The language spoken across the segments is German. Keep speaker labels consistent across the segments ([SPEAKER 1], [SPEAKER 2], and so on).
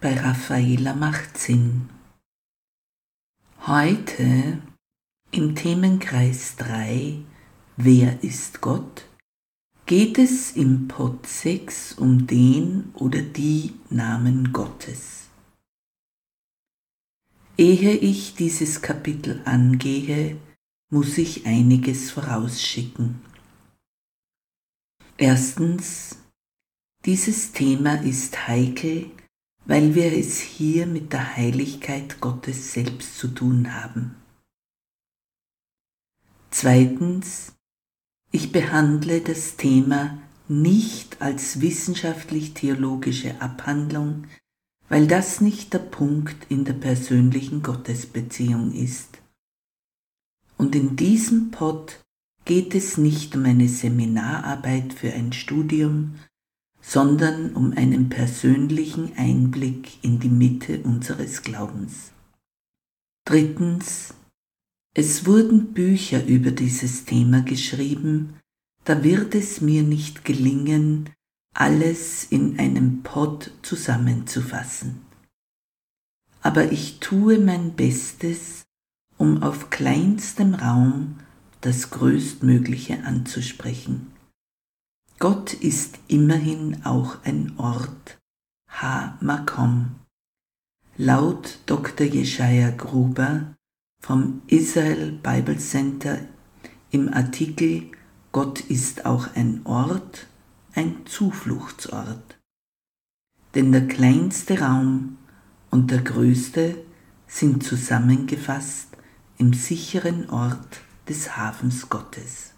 [SPEAKER 1] bei Raffaela macht Sinn. Heute im Themenkreis 3 Wer ist Gott? geht es im Pod 6 um den oder die Namen Gottes. Ehe ich dieses Kapitel angehe, muss ich einiges vorausschicken. Erstens, dieses Thema ist heikel weil wir es hier mit der Heiligkeit Gottes selbst zu tun haben. Zweitens, ich behandle das Thema nicht als wissenschaftlich-theologische Abhandlung, weil das nicht der Punkt in der persönlichen Gottesbeziehung ist. Und in diesem Pod geht es nicht um eine Seminararbeit für ein Studium, sondern um einen persönlichen Einblick in die Mitte unseres Glaubens. Drittens, es wurden Bücher über dieses Thema geschrieben, da wird es mir nicht gelingen, alles in einem Pod zusammenzufassen. Aber ich tue mein Bestes, um auf kleinstem Raum das Größtmögliche anzusprechen. Gott ist immerhin auch ein Ort, Ha-Makom. Laut Dr. Jeschaya Gruber vom Israel Bible Center im Artikel Gott ist auch ein Ort, ein Zufluchtsort. Denn der kleinste Raum und der größte sind zusammengefasst im sicheren Ort des Hafens Gottes.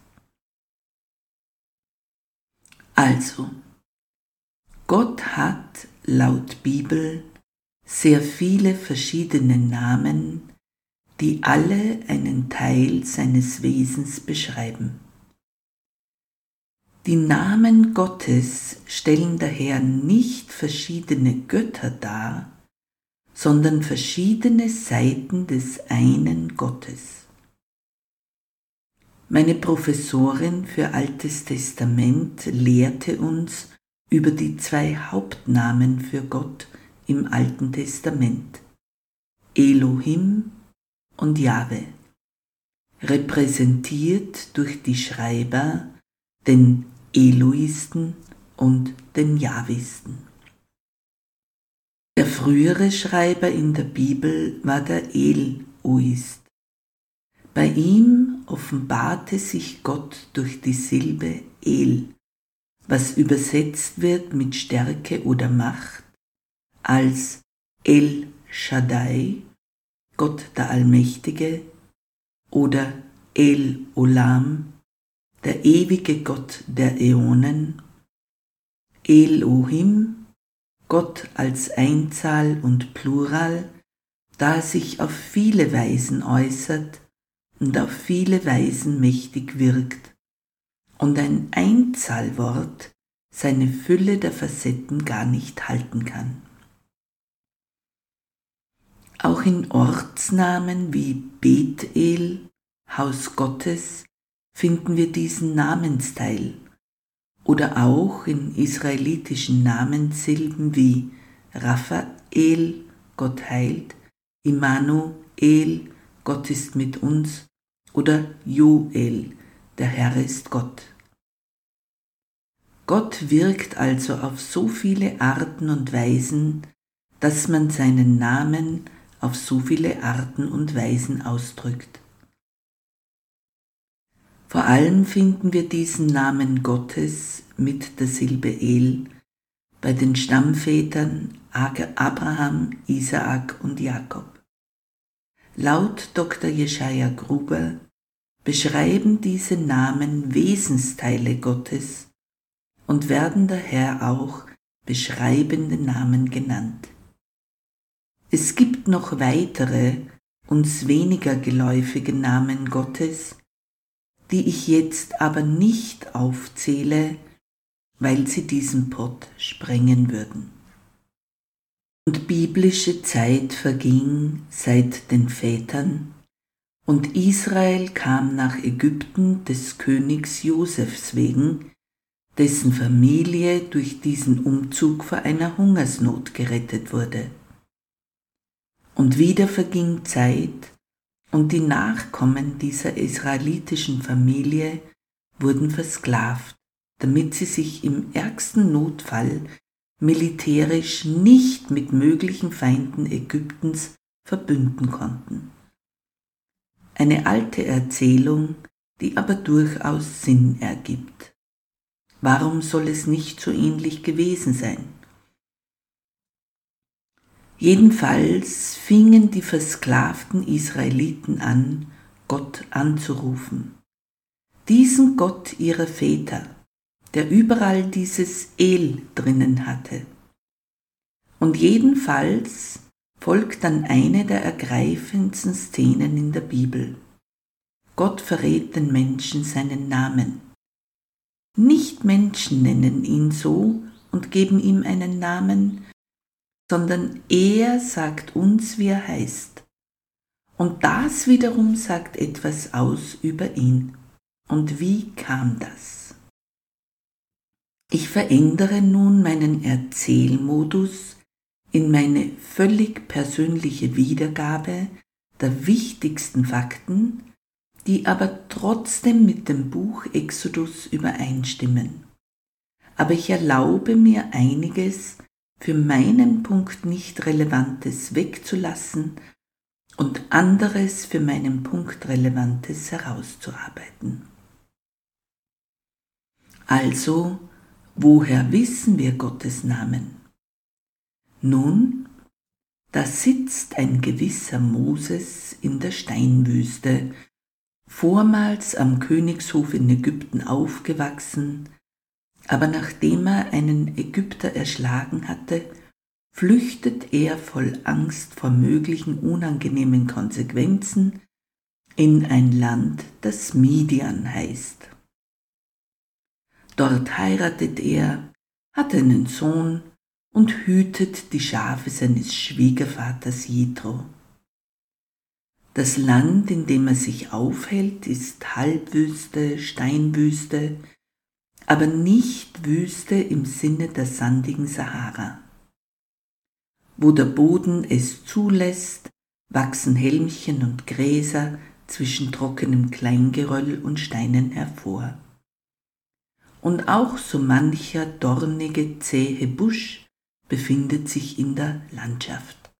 [SPEAKER 1] Also, Gott hat laut Bibel sehr viele verschiedene Namen, die alle einen Teil seines Wesens beschreiben. Die Namen Gottes stellen daher nicht verschiedene Götter dar, sondern verschiedene Seiten des einen Gottes. Meine Professorin für Altes Testament lehrte uns über die zwei Hauptnamen für Gott im Alten Testament, Elohim und Jahwe, repräsentiert durch die Schreiber, den Eloisten und den Jahwisten. Der frühere Schreiber in der Bibel war der Eloist. Bei ihm offenbarte sich Gott durch die Silbe El, was übersetzt wird mit Stärke oder Macht als El Shaddai, Gott der Allmächtige, oder El Olam, der ewige Gott der Äonen, Elohim, Gott als Einzahl und Plural, da er sich auf viele Weisen äußert, und auf viele Weisen mächtig wirkt und ein Einzahlwort seine Fülle der Facetten gar nicht halten kann. Auch in Ortsnamen wie Bethel, Haus Gottes, finden wir diesen Namensteil oder auch in israelitischen Namenssilben wie Raphael, Gott heilt, Immanuel, Gott ist mit uns oder Joel, der Herr ist Gott. Gott wirkt also auf so viele Arten und Weisen, dass man seinen Namen auf so viele Arten und Weisen ausdrückt. Vor allem finden wir diesen Namen Gottes mit der Silbe El bei den Stammvätern Abraham, Isaak und Jakob. Laut Dr. Jeschaya Gruber beschreiben diese Namen Wesensteile Gottes und werden daher auch beschreibende Namen genannt. Es gibt noch weitere, uns weniger geläufige Namen Gottes, die ich jetzt aber nicht aufzähle, weil sie diesen Pott sprengen würden. Und biblische Zeit verging seit den Vätern, und Israel kam nach Ägypten des Königs Josefs wegen, dessen Familie durch diesen Umzug vor einer Hungersnot gerettet wurde. Und wieder verging Zeit, und die Nachkommen dieser israelitischen Familie wurden versklavt damit sie sich im ärgsten Notfall militärisch nicht mit möglichen Feinden Ägyptens verbünden konnten. Eine alte Erzählung, die aber durchaus Sinn ergibt. Warum soll es nicht so ähnlich gewesen sein? Jedenfalls fingen die versklavten Israeliten an, Gott anzurufen. Diesen Gott ihrer Väter, der überall dieses El drinnen hatte. Und jedenfalls folgt dann eine der ergreifendsten Szenen in der Bibel. Gott verrät den Menschen seinen Namen. Nicht Menschen nennen ihn so und geben ihm einen Namen, sondern er sagt uns, wie er heißt. Und das wiederum sagt etwas aus über ihn. Und wie kam das? Ich verändere nun meinen Erzählmodus in meine völlig persönliche Wiedergabe der wichtigsten Fakten, die aber trotzdem mit dem Buch Exodus übereinstimmen. Aber ich erlaube mir einiges für meinen Punkt nicht Relevantes wegzulassen und anderes für meinen Punkt Relevantes herauszuarbeiten. Also Woher wissen wir Gottes Namen? Nun, da sitzt ein gewisser Moses in der Steinwüste, vormals am Königshof in Ägypten aufgewachsen, aber nachdem er einen Ägypter erschlagen hatte, flüchtet er voll Angst vor möglichen unangenehmen Konsequenzen in ein Land, das Midian heißt. Dort heiratet er, hat einen Sohn und hütet die Schafe seines Schwiegervaters Jethro. Das Land, in dem er sich aufhält, ist Halbwüste, Steinwüste, aber nicht Wüste im Sinne der sandigen Sahara. Wo der Boden es zulässt, wachsen Helmchen und Gräser zwischen trockenem Kleingeröll und Steinen hervor und auch so mancher dornige, zähe Busch befindet sich in der Landschaft.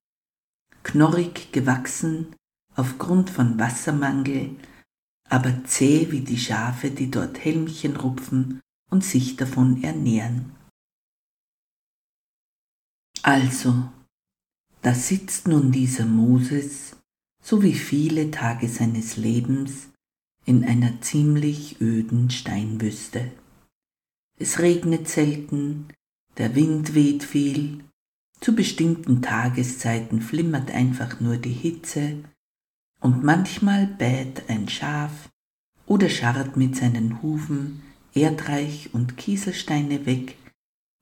[SPEAKER 1] Knorrig gewachsen aufgrund von Wassermangel, aber zäh wie die Schafe, die dort Helmchen rupfen und sich davon ernähren. Also, da sitzt nun dieser Moses, so wie viele Tage seines Lebens, in einer ziemlich öden Steinwüste. Es regnet selten, der Wind weht viel, zu bestimmten Tageszeiten flimmert einfach nur die Hitze und manchmal bäht ein Schaf oder scharrt mit seinen Hufen Erdreich und Kieselsteine weg,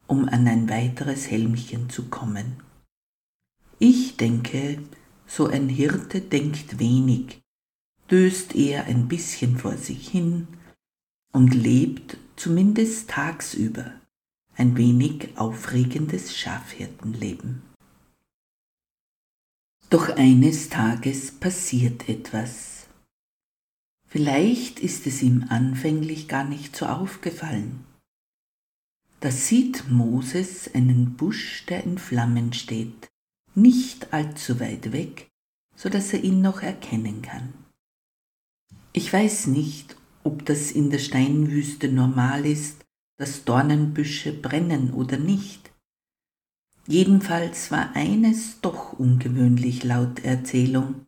[SPEAKER 1] um an ein weiteres Helmchen zu kommen. Ich denke, so ein Hirte denkt wenig, döst eher ein bisschen vor sich hin und lebt zumindest tagsüber, ein wenig aufregendes Schafhirtenleben. Doch eines Tages passiert etwas. Vielleicht ist es ihm anfänglich gar nicht so aufgefallen. Da sieht Moses einen Busch, der in Flammen steht, nicht allzu weit weg, so dass er ihn noch erkennen kann. Ich weiß nicht, ob das in der Steinwüste normal ist, dass Dornenbüsche brennen oder nicht. Jedenfalls war eines doch ungewöhnlich laut Erzählung.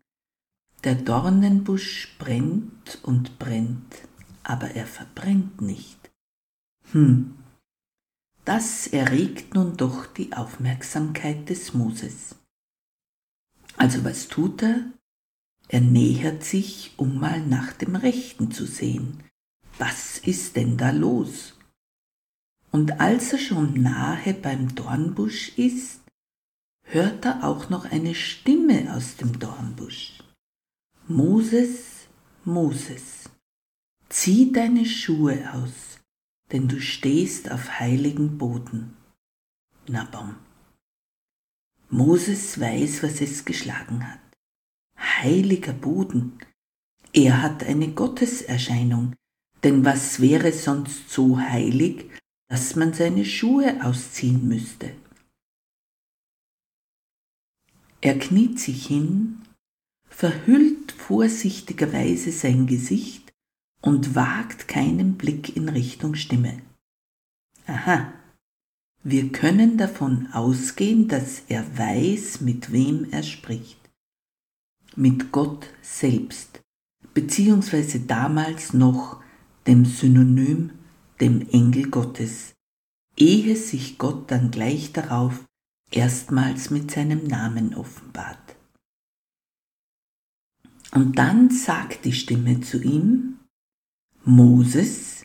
[SPEAKER 1] Der Dornenbusch brennt und brennt, aber er verbrennt nicht. Hm, das erregt nun doch die Aufmerksamkeit des Moses. Also was tut er? Er nähert sich, um mal nach dem Rechten zu sehen. Was ist denn da los? Und als er schon nahe beim Dornbusch ist, hört er auch noch eine Stimme aus dem Dornbusch. Moses, Moses, zieh deine Schuhe aus, denn du stehst auf heiligen Boden. Na bom. Moses weiß, was es geschlagen hat. Heiliger Boden. Er hat eine Gotteserscheinung, denn was wäre sonst so heilig, dass man seine Schuhe ausziehen müsste. Er kniet sich hin, verhüllt vorsichtigerweise sein Gesicht und wagt keinen Blick in Richtung Stimme. Aha, wir können davon ausgehen, dass er weiß, mit wem er spricht. Mit Gott selbst, beziehungsweise damals noch dem Synonym dem Engel Gottes, ehe sich Gott dann gleich darauf erstmals mit seinem Namen offenbart. Und dann sagt die Stimme zu ihm, Moses,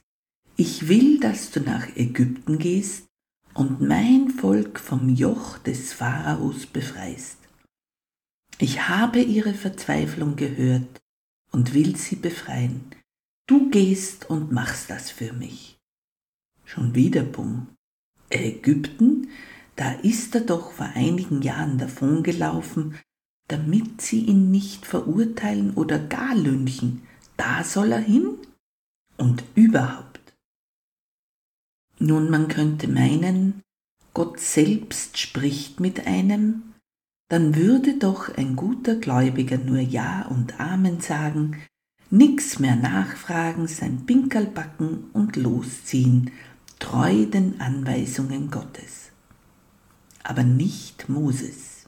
[SPEAKER 1] ich will, dass du nach Ägypten gehst und mein Volk vom Joch des Pharaos befreist. Ich habe ihre Verzweiflung gehört und will sie befreien. Du gehst und machst das für mich. Schon wieder Bumm. Ägypten, da ist er doch vor einigen Jahren davongelaufen, damit sie ihn nicht verurteilen oder gar lünchen. Da soll er hin? Und überhaupt. Nun, man könnte meinen, Gott selbst spricht mit einem, dann würde doch ein guter Gläubiger nur Ja und Amen sagen, nix mehr nachfragen, sein Pinkerl backen und losziehen, treu den Anweisungen Gottes. Aber nicht Moses.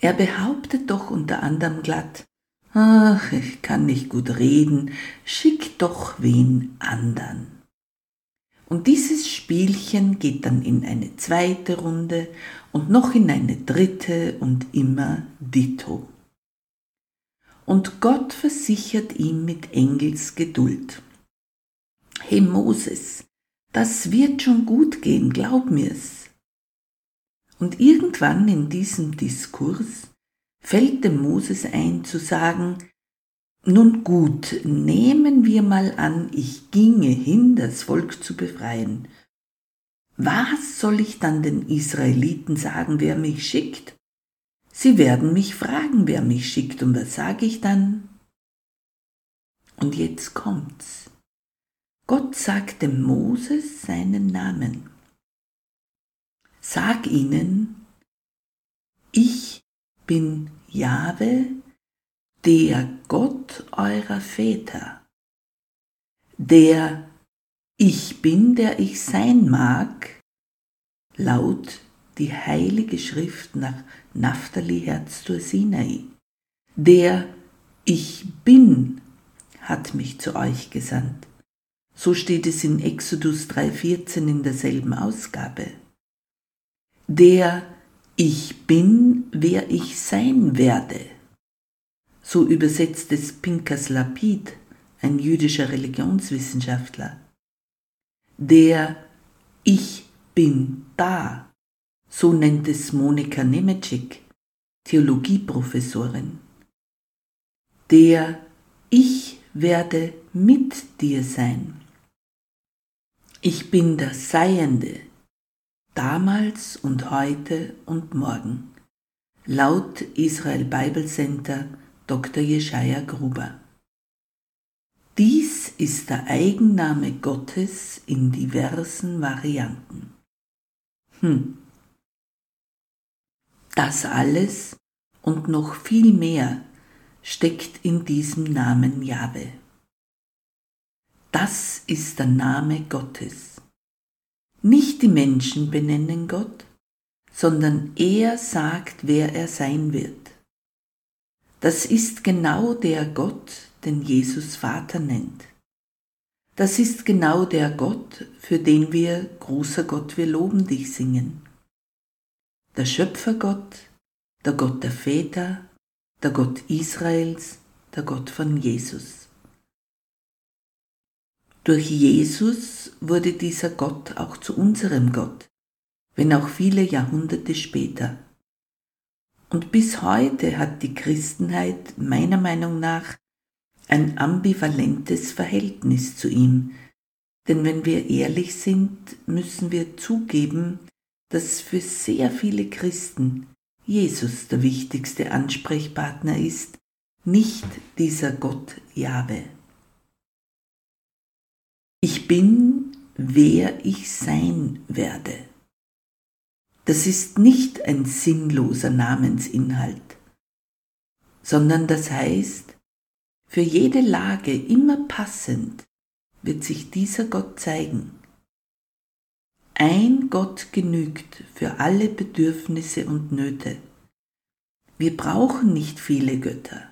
[SPEAKER 1] Er behauptet doch unter anderem glatt, ach, ich kann nicht gut reden, schick doch wen andern. Und dieses Spielchen geht dann in eine zweite Runde und noch in eine dritte und immer ditto. Und Gott versichert ihm mit Engelsgeduld. Hey Moses, das wird schon gut gehen, glaub mir's. Und irgendwann in diesem Diskurs fällt dem Moses ein zu sagen, nun gut, nehmen wir mal an, ich ginge hin, das Volk zu befreien. Was soll ich dann den Israeliten sagen, wer mich schickt? Sie werden mich fragen, wer mich schickt, und was sage ich dann? Und jetzt kommt's. Gott sagte Moses seinen Namen. Sag ihnen, ich bin Jahwe, der Gott eurer Väter, der ich bin, der ich sein mag, laut die heilige Schrift nach Naphtali Herztur Sinai. Der ich bin hat mich zu euch gesandt. So steht es in Exodus 3.14 in derselben Ausgabe. Der Ich bin, wer ich sein werde. So übersetzt es Pinkas Lapid, ein jüdischer Religionswissenschaftler. Der Ich bin da. So nennt es Monika Nemetschik, Theologieprofessorin. Der Ich werde mit dir sein. Ich bin das Seiende, damals und heute und morgen. Laut Israel Bible Center Dr. Jeschaya Gruber. Dies ist der Eigenname Gottes in diversen Varianten. Hm. Das alles und noch viel mehr steckt in diesem Namen Jahwe. Das ist der Name Gottes. Nicht die Menschen benennen Gott, sondern er sagt, wer er sein wird. Das ist genau der Gott, den Jesus Vater nennt. Das ist genau der Gott, für den wir, großer Gott, wir loben dich singen. Der Schöpfergott, der Gott der Väter, der Gott Israels, der Gott von Jesus. Durch Jesus wurde dieser Gott auch zu unserem Gott, wenn auch viele Jahrhunderte später. Und bis heute hat die Christenheit meiner Meinung nach ein ambivalentes Verhältnis zu ihm, denn wenn wir ehrlich sind, müssen wir zugeben, dass für sehr viele Christen Jesus der wichtigste Ansprechpartner ist, nicht dieser Gott Jahwe. Ich bin, wer ich sein werde. Das ist nicht ein sinnloser Namensinhalt, sondern das heißt, für jede Lage immer passend wird sich dieser Gott zeigen. Ein Gott genügt für alle Bedürfnisse und Nöte. Wir brauchen nicht viele Götter.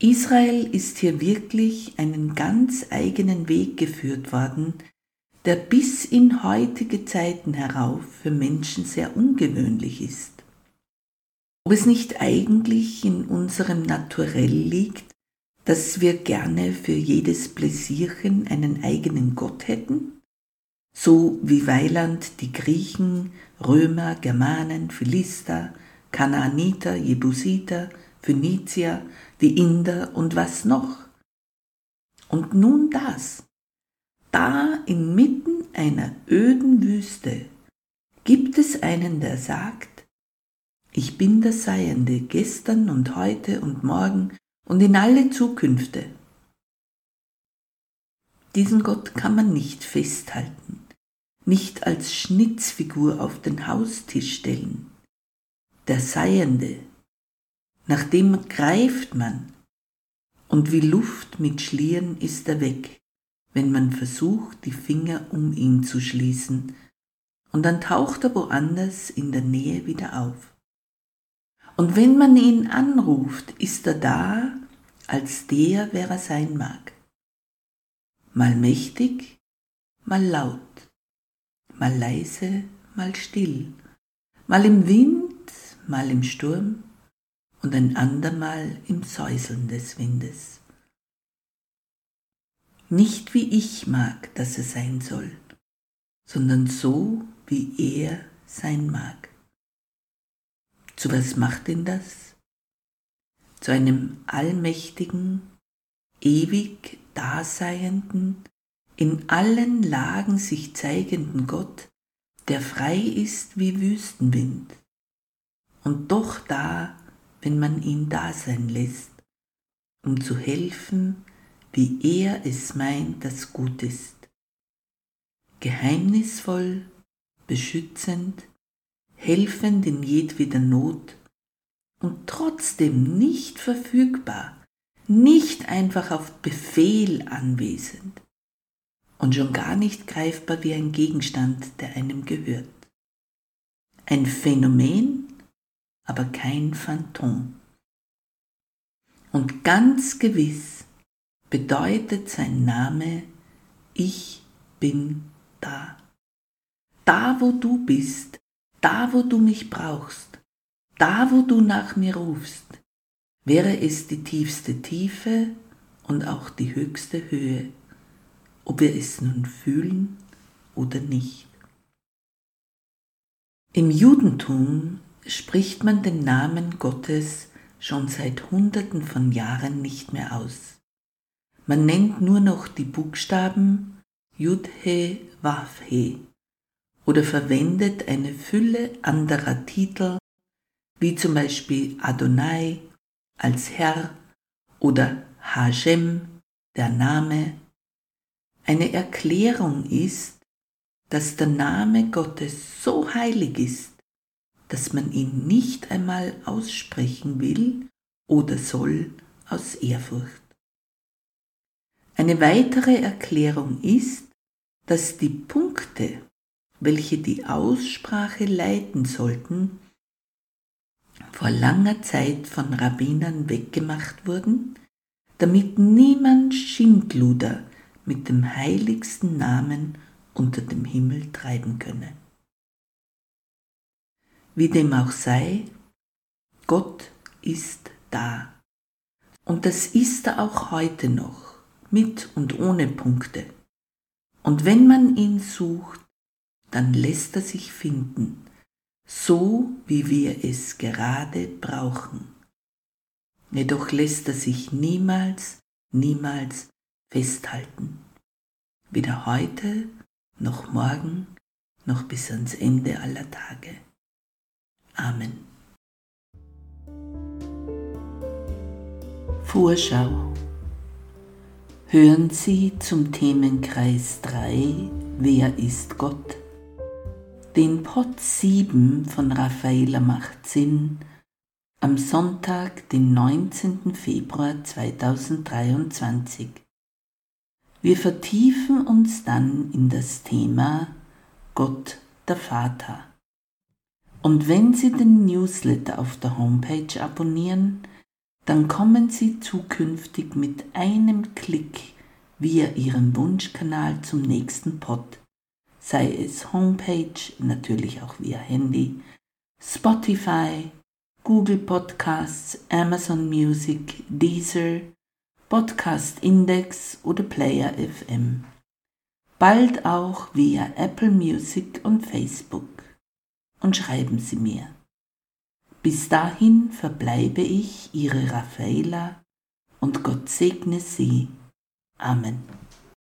[SPEAKER 1] Israel ist hier wirklich einen ganz eigenen Weg geführt worden, der bis in heutige Zeiten herauf für Menschen sehr ungewöhnlich ist. Ob es nicht eigentlich in unserem Naturell liegt, dass wir gerne für jedes Pläsierchen einen eigenen Gott hätten? So wie Weiland die Griechen, Römer, Germanen, Philister, Kanaaniter, Jebusiter, Phönizier, die Inder und was noch. Und nun das. Da inmitten einer öden Wüste gibt es einen, der sagt, ich bin der Seiende gestern und heute und morgen und in alle Zukünfte. Diesen Gott kann man nicht festhalten, nicht als Schnitzfigur auf den Haustisch stellen. Der Seiende, nach dem greift man, und wie Luft mit Schlieren ist er weg, wenn man versucht, die Finger um ihn zu schließen, und dann taucht er woanders in der Nähe wieder auf. Und wenn man ihn anruft, ist er da, als der, wer er sein mag. Mal mächtig, mal laut, mal leise, mal still, mal im Wind, mal im Sturm und ein andermal im Säuseln des Windes. Nicht wie ich mag, dass er sein soll, sondern so, wie er sein mag. Zu was macht ihn das? Zu einem allmächtigen, ewig daseienden, in allen Lagen sich zeigenden Gott, der frei ist wie Wüstenwind und doch da, wenn man ihn da sein lässt, um zu helfen, wie er es meint, das gut ist. Geheimnisvoll, beschützend, helfend in jedweder Not und trotzdem nicht verfügbar, nicht einfach auf Befehl anwesend und schon gar nicht greifbar wie ein Gegenstand, der einem gehört. Ein Phänomen, aber kein Phantom. Und ganz gewiss bedeutet sein Name, ich bin da. Da, wo du bist, da wo du mich brauchst, da wo du nach mir rufst, wäre es die tiefste Tiefe und auch die höchste Höhe, ob wir es nun fühlen oder nicht. Im Judentum spricht man den Namen Gottes schon seit Hunderten von Jahren nicht mehr aus. Man nennt nur noch die Buchstaben Yud-He, Wav-He oder verwendet eine Fülle anderer Titel, wie zum Beispiel Adonai als Herr oder Hashem, der Name. Eine Erklärung ist, dass der Name Gottes so heilig ist, dass man ihn nicht einmal aussprechen will oder soll aus Ehrfurcht. Eine weitere Erklärung ist, dass die Punkte, welche die Aussprache leiten sollten, vor langer Zeit von Rabbinern weggemacht wurden, damit niemand Schindluder mit dem heiligsten Namen unter dem Himmel treiben könne. Wie dem auch sei, Gott ist da. Und das ist er auch heute noch, mit und ohne Punkte. Und wenn man ihn sucht, dann lässt er sich finden, so wie wir es gerade brauchen. Jedoch lässt er sich niemals, niemals festhalten. Weder heute, noch morgen, noch bis ans Ende aller Tage. Amen. Vorschau. Hören Sie zum Themenkreis 3 Wer ist Gott? Den Pot 7 von Raffaella macht Sinn am Sonntag, den 19. Februar 2023. Wir vertiefen uns dann in das Thema Gott der Vater. Und wenn Sie den Newsletter auf der Homepage abonnieren, dann kommen Sie zukünftig mit einem Klick via Ihren Wunschkanal zum nächsten Pod sei es Homepage, natürlich auch via Handy, Spotify, Google Podcasts, Amazon Music, Deezer, Podcast Index oder Player FM. Bald auch via Apple Music und Facebook. Und schreiben Sie mir. Bis dahin verbleibe ich, Ihre Raffaela, und Gott segne Sie. Amen.